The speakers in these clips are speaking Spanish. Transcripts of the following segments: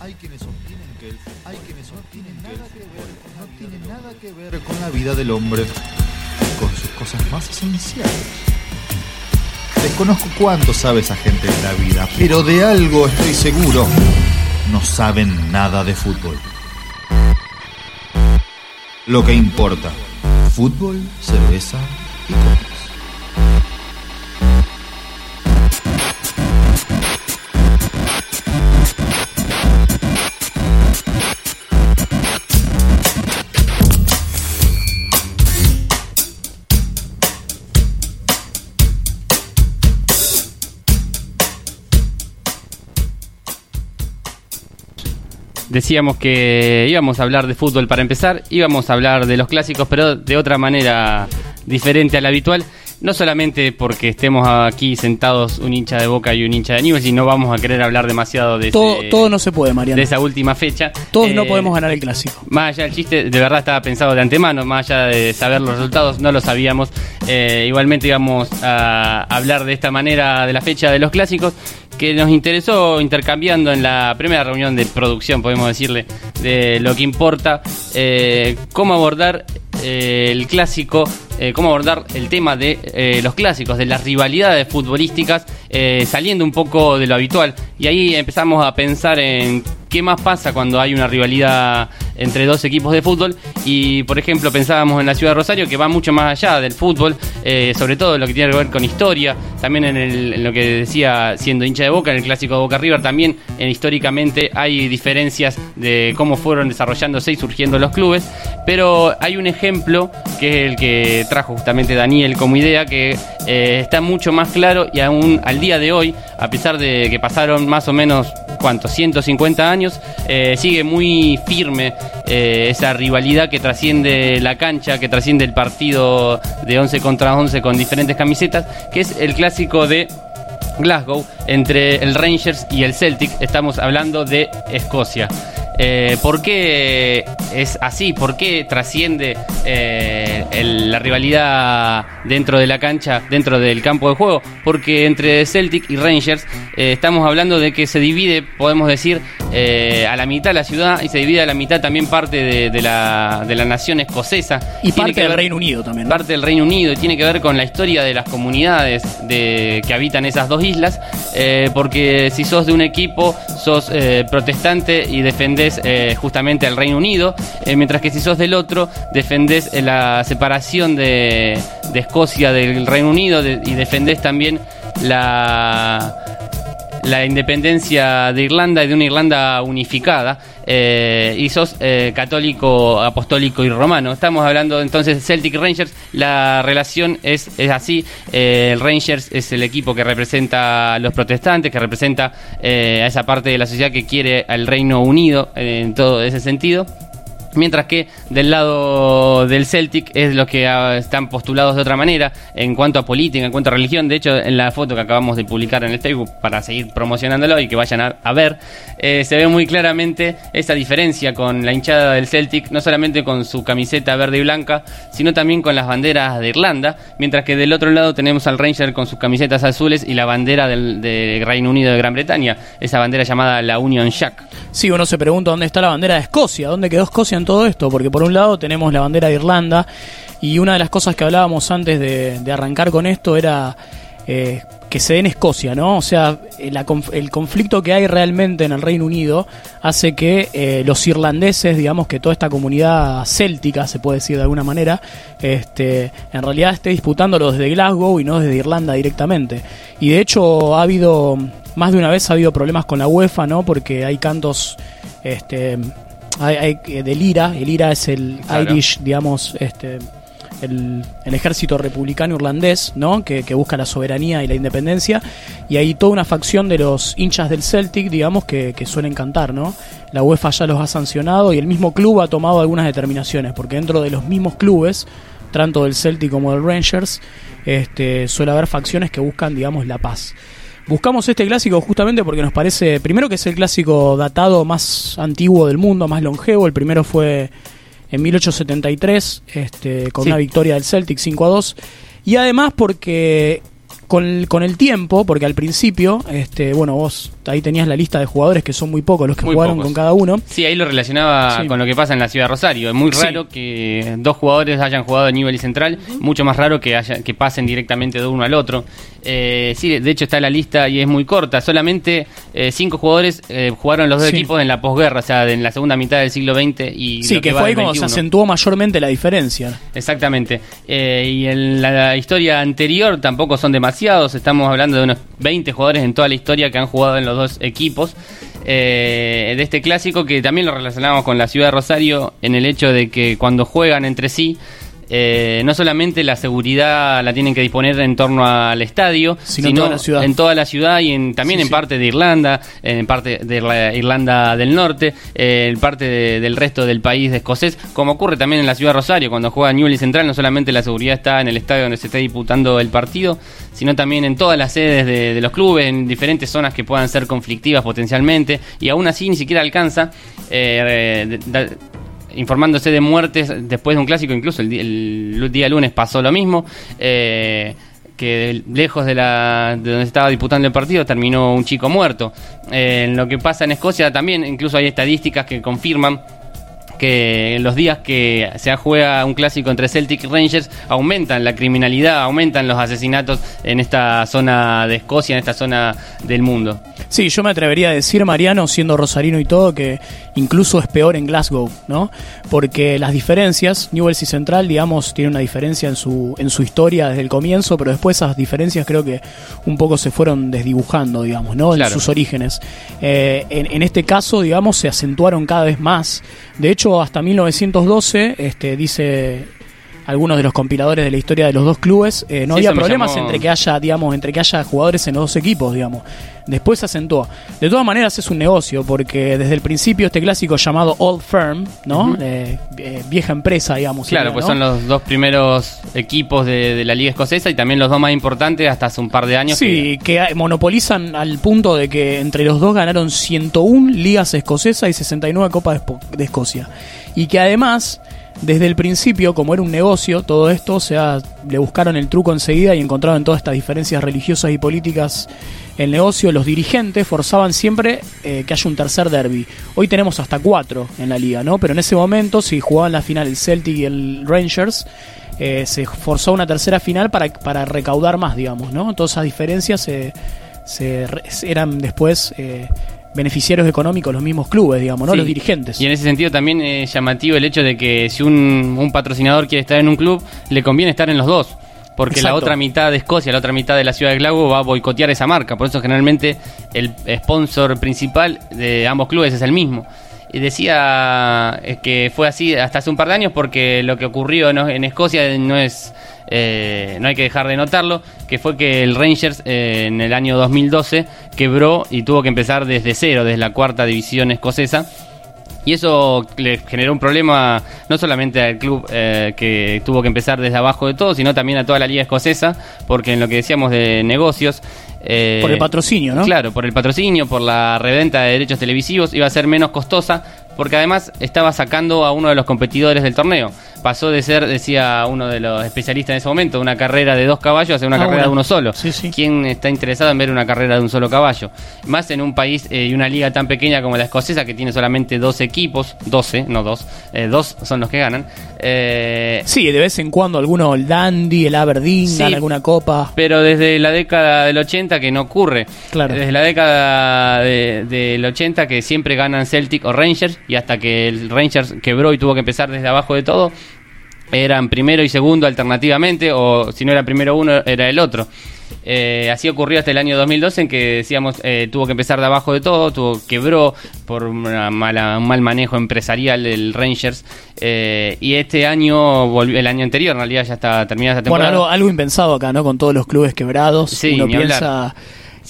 Hay quienes sostienen que el hay quienes sostienen que el no tiene nada que ver con la vida del hombre, con sus cosas más esenciales. Desconozco cuánto sabe esa gente de la vida, pero de algo estoy seguro. No saben nada de fútbol. Lo que importa, fútbol, cerveza y copas. Decíamos que íbamos a hablar de fútbol para empezar, íbamos a hablar de los clásicos, pero de otra manera diferente a la habitual. No solamente porque estemos aquí sentados un hincha de Boca y un hincha de Newell's y no vamos a querer hablar demasiado de, Todo, ese- todo no se puede, Mariano. de esa última fecha. Todos no Eh, podemos ganar el clásico. Más allá del chiste, de verdad estaba pensado de antemano, más allá de saber los resultados, no lo sabíamos. Eh, igualmente íbamos a hablar de esta manera de la fecha de los clásicos, que nos interesó intercambiando en la primera reunión de producción, podemos decirle, de lo que importa, eh, cómo abordar eh, el clásico, eh, cómo abordar el tema de los clásicos, de las rivalidades futbolísticas, saliendo un poco de lo habitual. Y ahí empezamos a pensar en qué más pasa cuando hay una rivalidad entre dos equipos de fútbol. Y por ejemplo, pensábamos en la ciudad de Rosario, que va mucho más allá del fútbol, eh, sobre todo lo que tiene que ver con historia, también en, lo que decía siendo hincha de Boca, en el clásico de Boca River, también eh, históricamente hay diferencias de cómo fueron desarrollándose y surgiendo los clubes. Pero hay un ejemplo que es el que trajo justamente Daniel como idea, que eh, está mucho más claro y aún al día de hoy, a pesar de que pasaron más o menos, ¿cuántos? 150 años, eh, sigue muy firme eh, esa rivalidad que trasciende la cancha, que trasciende el partido de 11 contra 11 con diferentes camisetas, que es el clásico de Glasgow entre el Rangers y el Celtic. Estamos hablando de Escocia. Eh, ¿Por qué es así? ¿Por qué trasciende la rivalidad dentro de la cancha, dentro del campo de juego? Porque entre Celtic y Rangers estamos hablando de que se divide, podemos decir, eh, a la mitad la ciudad y se divide a la mitad también parte de, de la, de la nación escocesa. Y Tiene parte que del ver- Reino Unido también. ¿no? parte del Reino Unido y tiene que ver con la historia de las comunidades de, que habitan esas dos islas, eh, porque si sos de un equipo, sos eh, protestante y defendés justamente al Reino Unido, mientras que si sos del otro, defendés la separación de, de Escocia del Reino Unido de- y defendés también la la independencia de Irlanda y de una Irlanda unificada, eh, y sos eh, católico, apostólico y romano. Estamos hablando entonces de Celtic Rangers, la relación es, es así, eh, el Rangers es el equipo que representa a los protestantes, que representa eh, a esa parte de la sociedad que quiere al Reino Unido en todo ese sentido. Mientras que del lado del Celtic es los que ah, están postulados de otra manera en cuanto a política, en cuanto a religión. De hecho, en la foto que acabamos de publicar en el Facebook para seguir promocionándolo y que vayan a, ver, eh, se ve muy claramente esa diferencia con la hinchada del Celtic, no solamente con su camiseta verde y blanca, sino también con las banderas de Irlanda. Mientras que del otro lado tenemos al Ranger con sus camisetas azules y la bandera del Reino Unido de Gran Bretaña, esa bandera llamada la Union Jack. Sí, uno se pregunta dónde está la bandera de Escocia, dónde quedó Escocia en todo esto, porque por un lado tenemos la bandera de Irlanda y una de las cosas que hablábamos antes de, arrancar con esto era eh, que se dé en Escocia, ¿no? O sea, la conf- el conflicto que hay realmente en el Reino Unido hace que eh, los irlandeses, digamos que toda esta comunidad céltica, se puede decir de alguna manera, este, en realidad esté disputándolo desde Glasgow y no desde Irlanda directamente. Y de hecho ha habido, más de una vez ha habido problemas con la UEFA, ¿no? Porque hay cantos este, hay, hay, eh, del IRA, el IRA es el Claro. Irish, digamos, este, el, el ejército republicano irlandés, ¿no? Que, busca la soberanía y la independencia, y hay toda una facción de los hinchas del Celtic, digamos, que, que suelen cantar, ¿no? La UEFA ya los ha sancionado y el mismo club ha tomado algunas determinaciones, porque dentro de los mismos clubes, tanto del Celtic como del Rangers, este, suele haber facciones que buscan, digamos, la paz. Buscamos este clásico justamente porque nos parece, primero que es el clásico datado más antiguo del mundo, más longevo. El primero fue en 1873, este, con Sí. una victoria del Celtic 5 a 2. Y además porque con el, con el tiempo, porque al principio, este, bueno, vos ahí tenías la lista de jugadores que son muy pocos los que Muy jugaron pocos. con cada uno. Sí, ahí lo relacionaba Sí. con lo que pasa en la ciudad de Rosario. Es muy Sí. raro que dos jugadores hayan jugado a nivel central, mucho más raro que, haya- que pasen directamente de uno al otro. Eh, sí, de hecho está la lista y es muy corta. Solamente eh, cinco jugadores eh, jugaron los dos Sí. equipos en la posguerra, o sea, en la segunda mitad del siglo XX y Sí, lo que va fue ahí como se 21. acentuó mayormente la diferencia. Exactamente. Eh, y en la historia anterior tampoco son demasiados. Estamos hablando de unos 20 jugadores en toda la historia que han jugado en los dos equipos. eh, de este clásico que también lo relacionamos con la ciudad de Rosario en el hecho de que cuando juegan entre sí eh, no solamente la seguridad la tienen que disponer en torno al estadio, Sino en toda la ciudad. en toda la ciudad y en, también Sí, en sí. parte de Irlanda, en parte de la Irlanda del Norte, eh, en parte de- del resto del país de escocés, como ocurre también en la ciudad de Rosario, cuando juega Newell's Central, no solamente la seguridad está en el estadio donde se está disputando el partido, sino también en todas las sedes de, de los clubes, en diferentes zonas que puedan ser conflictivas potencialmente, y aún así ni siquiera alcanza. eh, de- informándose de muertes después de un clásico, incluso el, el día lunes pasó lo mismo. eh, que lejos de, la, de donde estaba disputando el partido terminó un chico muerto. Eh, en lo que pasa en Escocia también, incluso hay estadísticas que confirman que en los días que se juega un clásico entre Celtic y Rangers aumentan la criminalidad, aumentan los asesinatos en esta zona de Escocia, en esta zona del mundo. Sí, yo me atrevería a decir, Mariano, siendo rosarino y todo, que incluso es peor en Glasgow, ¿no? Porque las diferencias, Newell's y Central, digamos, tiene una diferencia en su, en su historia desde el comienzo, pero después esas diferencias creo que un poco se fueron desdibujando, digamos, ¿no? Claro. En sus orígenes. Eh, en, en este caso, digamos, se acentuaron cada vez más. De hecho, hasta 1912, este, dice algunos de los compiladores de la historia de los dos clubes, eh, no Sí, había problemas llamó- entre que haya, digamos, entre que haya jugadores en los dos equipos, digamos. Después se acentuó. De todas maneras es un negocio, porque desde el principio este clásico llamado Old Firm, ¿no? Eh, eh, vieja empresa, digamos. Claro, pues ¿no? son los dos primeros equipos de, de la liga escocesa y también los dos más importantes hasta hace un par de años. Sí, que monopolizan al punto de que entre los dos ganaron 101 ligas escocesas y 69 copas de, Espo- de Escocia. Y que además, desde el principio, como era un negocio, todo esto, o sea, le buscaron el truco enseguida y encontraron todas estas diferencias religiosas y políticas el negocio, los dirigentes forzaban siempre eh, que haya un tercer derby. Hoy tenemos hasta cuatro en la liga, ¿no? Pero en ese momento, si jugaban la final el Celtic y el Rangers, eh, se forzó una tercera final para, para recaudar más, digamos, ¿no? Todas esas diferencias se, se eran después eh, beneficiarios económicos los mismos clubes, digamos, ¿no? Sí. Los dirigentes. Y en ese sentido también es llamativo el hecho de que si un, un patrocinador quiere estar en un club, le conviene estar en los dos. Porque la otra mitad de Escocia, la otra mitad de la ciudad de Glasgow va a boicotear esa marca. Por eso generalmente el sponsor principal de ambos clubes es el mismo. Y decía eh, que fue así hasta hace un par de años porque lo que ocurrió en Escocia no es eh, no hay que dejar de notarlo, que fue que el Rangers eh, en el año 2012 quebró y tuvo que empezar desde cero, desde la cuarta división escocesa. Y eso le generó un problema no solamente al club eh, que tuvo que empezar desde abajo de todo, sino también a toda la liga escocesa, porque en lo que decíamos de negocios... eh, Por el patrocinio, ¿no? Claro, por el patrocinio, por la reventa de derechos televisivos, iba a ser menos costosa, porque además estaba sacando a uno de los competidores del torneo. Pasó de ser, decía uno de los especialistas en ese momento, una carrera de dos caballos a ser una Ah, carrera de uno solo. Sí, sí. ¿Quién está interesado en ver una carrera de un solo caballo? Más en un país eh, y una liga tan pequeña como la escocesa, que tiene solamente dos equipos, 12, no dos, eh, dos son los que ganan. Eh, Sí, de vez en cuando alguno, el Dandy, el Aberdeen, Sí. gana alguna copa. pero desde la década del 80 que no ocurre. Claro. Desde la década de- del 80 que siempre ganan Celtic o Rangers y hasta que el Rangers quebró y tuvo que empezar desde abajo de todo, eran primero y segundo alternativamente o si no era primero uno era el otro. Eh, así ocurrió hasta el año 2012 en que decíamos eh, tuvo que empezar de abajo de todo, tuvo quebró por una mala, un mal manejo empresarial del Rangers eh, y este año volvió el año anterior en realidad ya está terminada Bueno, temporada. algo, algo impensado acá, ¿no? Con todos los clubes quebrados. Sí, Uno hablar.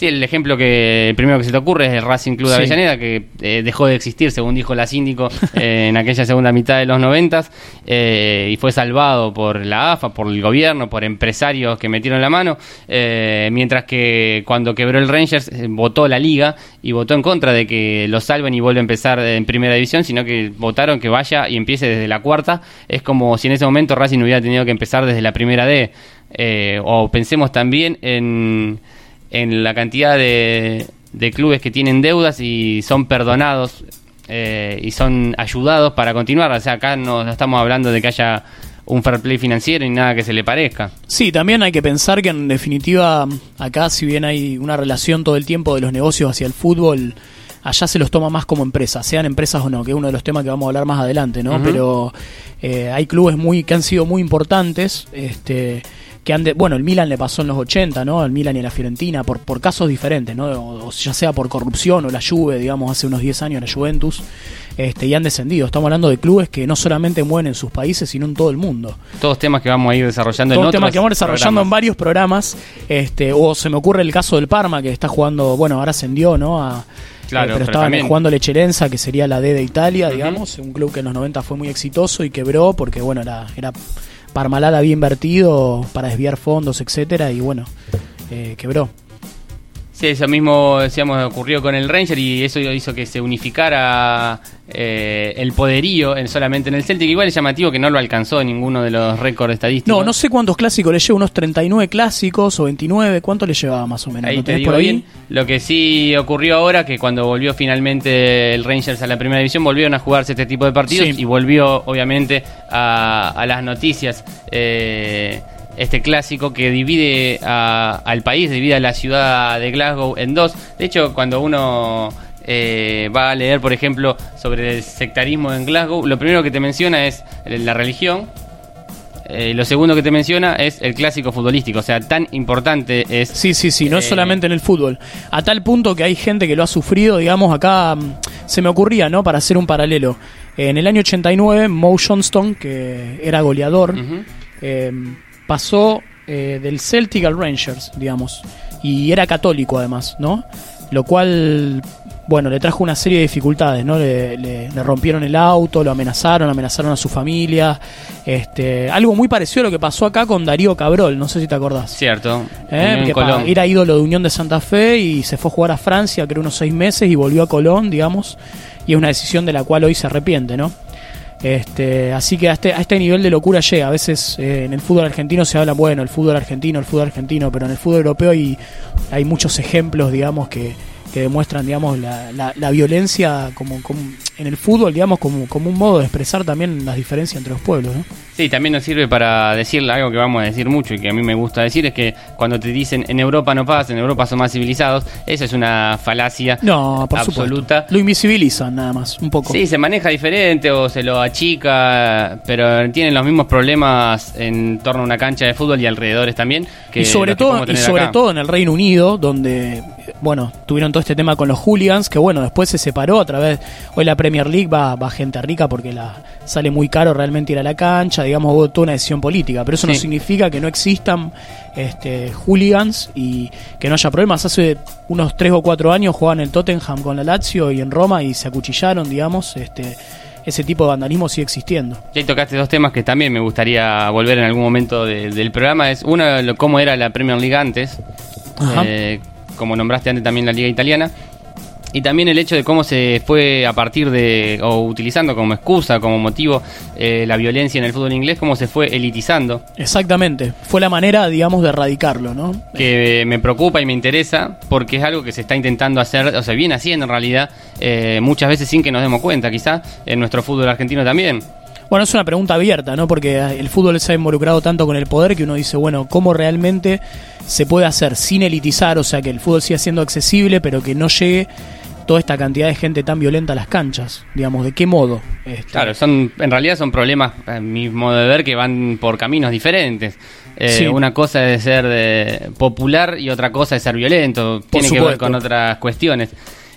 Sí, el ejemplo que el primero que se te ocurre es el Racing Club de Sí. Avellaneda, que eh, dejó de existir, según dijo la síndico, eh, en aquella segunda mitad de los noventas, eh, y fue salvado por la AFA, por el gobierno, por empresarios que metieron la mano, eh, mientras que cuando quebró el Rangers votó la liga y votó en contra de que lo salven y vuelva a empezar en primera división, sino que votaron que vaya y empiece desde la cuarta. Es como si en ese momento Racing hubiera tenido que empezar desde la primera D. Eh, o pensemos también en en la cantidad de, de clubes que tienen deudas y son perdonados eh, y son ayudados para continuar. O sea, acá no, no estamos hablando de que haya un fair play financiero y nada que se le parezca. Sí, también hay que pensar que en definitiva acá si bien hay una relación todo el tiempo de los negocios hacia el fútbol, allá se los toma más como empresas, sean empresas o no, que es uno de los temas que vamos a hablar más adelante, ¿no? Pero eh, hay clubes muy que han sido muy importantes, este que han de- bueno, el Milan le pasó en los 80, ¿no? Al Milan y a la Fiorentina por por casos diferentes, ¿no? O, o ya sea por corrupción o la Juve, digamos, hace unos 10 años la Juventus. Este, y han descendido. Estamos hablando de clubes que no solamente mueven en sus países, sino en todo el mundo. Todos temas que vamos a ir desarrollando Todo en un tema otros que vamos desarrollando en varios programas. Este, o se me ocurre el caso del Parma, que está jugando, bueno, ahora ascendió, ¿no? A, Claro, eh, pero pero estaba también- jugando Lecherenza, que sería la D de Italia, digamos. Un club que en los 90 fue muy exitoso y quebró porque, bueno, era, era Parmalat había invertido para desviar fondos, etcétera, y bueno, eh, quebró. Sí, eso mismo decíamos ocurrió con el Ranger y eso hizo que se unificara eh, el poderío en, solamente en el Celtic. Igual es llamativo que no lo alcanzó ninguno de los récords estadísticos. No, no sé cuántos clásicos le lleva, unos 39 clásicos o 29, ¿cuánto le llevaba más o menos? Ahí ¿Lo te tenés digo por ahí? bien. Lo que sí ocurrió ahora, que cuando volvió finalmente el Rangers a la primera división, volvieron a jugarse este tipo de partidos Sí. y volvió obviamente a, a las noticias eh, este clásico que divide a- al país, divide a la ciudad de Glasgow en dos. De hecho, cuando uno eh, va a leer, por ejemplo, sobre el sectarismo en Glasgow, lo primero que te menciona es la religión. Eh, lo segundo que te menciona es el clásico futbolístico, o sea, tan importante es Sí, sí, sí, no es Eh, solamente en el fútbol. A tal punto que hay gente que lo ha sufrido, digamos, acá mm, se me ocurría, ¿no? Para hacer un paralelo. En el año 89, Mo Johnston, que era goleador, eh, pasó eh, del Celtic al Rangers, digamos, y era católico además, ¿no? Lo cual, bueno, le trajo una serie de dificultades, ¿no? Le, le- le rompieron el auto, lo amenazaron, amenazaron a su familia, este, algo muy parecido a lo que pasó acá con Darío Cabrol, no sé si te acordás. Cierto. ¿eh? que Colón. era ídolo de Unión de Santa Fe y se fue a jugar a Francia, creo unos seis meses, y volvió a Colón, digamos, y es una decisión de la cual hoy se arrepiente, ¿no? Este, así que a este, a este nivel de locura llega. A veces eh, en el fútbol argentino se habla, bueno, el fútbol argentino, el fútbol argentino, pero en el fútbol europeo hay, hay muchos ejemplos, digamos, que, que demuestran, digamos, la, la, la violencia como, como en el fútbol, digamos, como, como un modo de expresar también las diferencias entre los pueblos, ¿no? Sí, también nos sirve para decirle algo que vamos a decir mucho y que a mí me gusta decir, es que cuando te dicen en Europa no pasa, en Europa son más civilizados, eso es una falacia No, por absoluta. supuesto. Lo invisibilizan nada más, un poco. Sí, se maneja diferente o se lo achica, pero tienen los mismos problemas en torno a una cancha de fútbol y alrededores también. Que y sobre todo y sobre acá. todo en el Reino Unido donde bueno tuvieron todo este tema con los hooligans que bueno después se separó a través hoy la Premier League va, va gente rica porque la sale muy caro realmente ir a la cancha digamos hubo toda una decisión política pero eso no significa que no existan este hooligans y que no haya problemas. Hace unos 3 o 4 años jugaban en Tottenham con la Lazio y en Roma y se acuchillaron digamos este ese tipo de vandalismo sigue existiendo. Ya ahí tocaste dos temas que también me gustaría volver en algún momento de- del programa. Es uno, lo- cómo era la Premier League antes, eh, como nombraste antes también la Liga Italiana. Y también el hecho de cómo se fue a partir de, o utilizando como excusa, como motivo, eh, la violencia en el fútbol inglés, cómo se fue elitizando, exactamente fue la manera digamos de erradicarlo no que me preocupa y me interesa, porque es algo que se está intentando hacer, o se viene haciendo en realidad, eh, muchas veces sin que nos demos cuenta, quizá, en nuestro fútbol argentino también. Bueno, es una pregunta abierta, ¿no? Porque el fútbol se ha involucrado tanto con el poder que uno dice, bueno, ¿cómo realmente se puede hacer sin elitizar? O sea, que el fútbol siga siendo accesible, pero que no llegue toda esta cantidad de gente tan violenta a las canchas. Digamos, ¿de qué modo? Este, Claro, son en realidad son problemas, a mi modo de ver, que van por caminos diferentes. Eh, Sí. Una cosa es ser eh, popular y otra cosa es ser violento. Tiene que ver con otras cuestiones.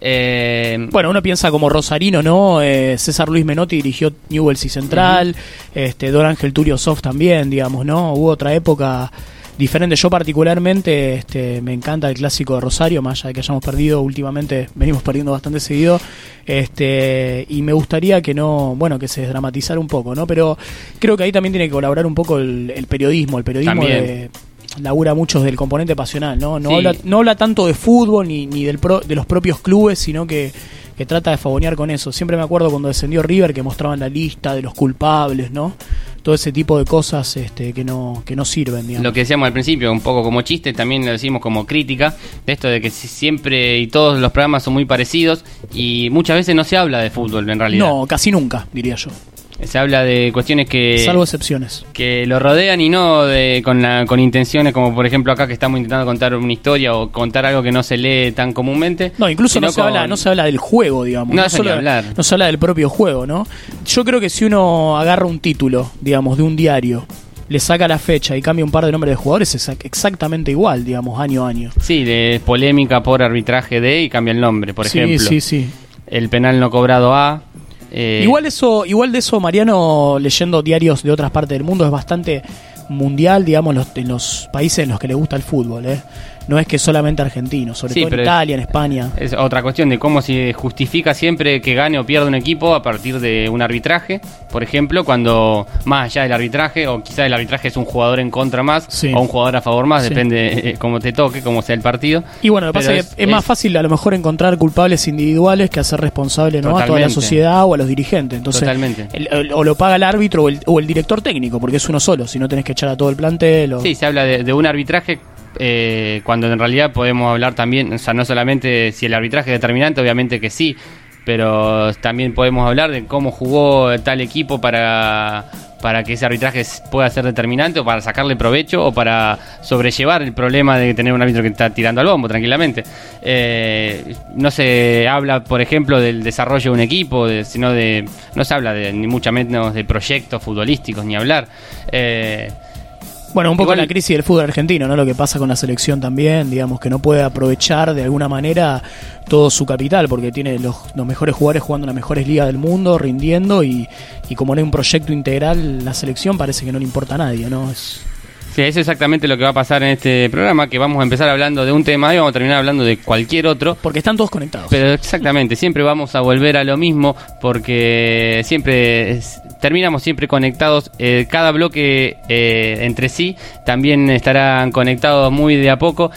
Eh, Bueno, uno piensa como Rosarino, ¿no? Eh, César Luis Menotti dirigió Newell's y Central, este, Don Ángel Turio Soft también, digamos, ¿no? Hubo otra época diferente. Yo particularmente este, me encanta el clásico de Rosario, más allá de que hayamos perdido últimamente, venimos perdiendo bastante seguido, este, y me gustaría que no, bueno, que se desdramatizara un poco, ¿no? Pero creo que ahí también tiene que colaborar un poco el, el periodismo, el periodismo También. de labura mucho del componente pasional, ¿no? No, Sí. habla, no habla tanto de fútbol ni, ni del pro- de los propios clubes, sino que, que trata de favonear con eso. Siempre me acuerdo cuando descendió River que mostraban la lista de los culpables, ¿no? todo ese tipo de cosas este, que no que no sirven. Digamos. Lo que decíamos al principio, un poco como chiste, también lo decimos como crítica, de esto de que siempre y todos los programas son muy parecidos y muchas veces no se habla de fútbol en realidad. No, casi nunca, diría yo. Se habla de cuestiones que... Salvo excepciones. Que lo rodean y no de, con, la, con intenciones como por ejemplo acá que estamos intentando contar una historia o contar algo que no se lee tan comúnmente. No, incluso no se, habla, no se habla del juego, digamos. No, no, solo, hablar. no se habla del propio juego, ¿no? Yo creo que si uno agarra un título, digamos, de un diario le saca la fecha y cambia un par de nombres de jugadores, es exactamente igual, digamos, año a año. Sí, de polémica por arbitraje de y cambia el nombre, por sí, ejemplo. Sí, sí, El penal no cobrado A. Eh... Igual eso, igual de eso, Mariano, leyendo diarios de otras partes del mundo, es bastante mundial, digamos, los, en los países en los que le gusta el fútbol, ¿eh? No es que solamente argentino, sobre Sí, todo en Italia, en España. Es otra cuestión de cómo se justifica siempre que gane o pierda un equipo a partir de un arbitraje. Por ejemplo, cuando más allá del arbitraje, o quizá el arbitraje es un jugador en contra más, Sí. o un jugador a favor más, Sí. depende eh, cómo te toque, cómo sea el partido. Y bueno, lo que pasa es que es, más fácil a lo mejor encontrar culpables individuales que hacer responsable ¿no? a toda la sociedad o a los dirigentes. Entonces, Totalmente. el- el- o lo paga el árbitro o el, o el director técnico, porque es uno solo, si no tenés que echar a todo el plantel. O... Sí, se habla de, de un arbitraje eh, cuando en realidad podemos hablar también, o sea, no solamente si el arbitraje es determinante, obviamente que sí, pero también podemos hablar de cómo jugó tal equipo para, para que ese arbitraje pueda ser determinante o para sacarle provecho o para sobrellevar el problema de tener un árbitro que está tirando al bombo tranquilamente. Eh, no se habla, por ejemplo, del desarrollo de un equipo, de- sino de... No se habla de, ni mucho menos de proyectos futbolísticos, ni hablar. Eh, Bueno, un poco Igual- la crisis del fútbol argentino, ¿no? Lo que pasa con la selección también, digamos, que no puede aprovechar de alguna manera todo su capital, porque tiene los, los mejores jugadores jugando en las mejores ligas del mundo, rindiendo, y, y como no hay un proyecto integral, la selección parece que no le importa a nadie, ¿no? Es, Sí, es exactamente lo que va a pasar en este programa, que vamos a empezar hablando de un tema y vamos a terminar hablando de cualquier otro. porque están todos conectados. Pero exactamente, siempre vamos a volver a lo mismo porque siempre es- terminamos siempre conectados. eh, cada bloque eh, entre sí también estarán conectados muy de a poco